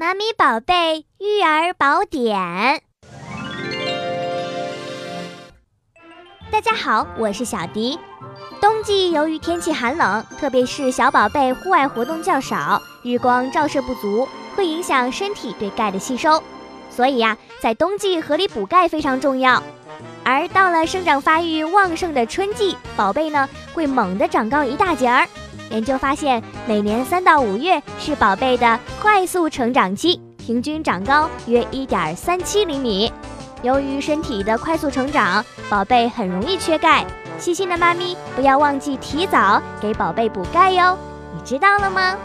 妈咪宝贝育儿宝典，大家好，我是小迪。冬季由于天气寒冷，特别是小宝贝户外活动较少，日光照射不足，会影响身体对钙的吸收。所以呀，在冬季合理补钙非常重要。而到了生长发育旺盛的春季，宝贝呢会猛地长高一大截儿。研究发现，每年三到五月是宝贝的快速成长期，平均长高约一点三七厘米。由于身体的快速成长，宝贝很容易缺钙。细心的妈咪不要忘记提早给宝贝补钙哟，你知道了吗？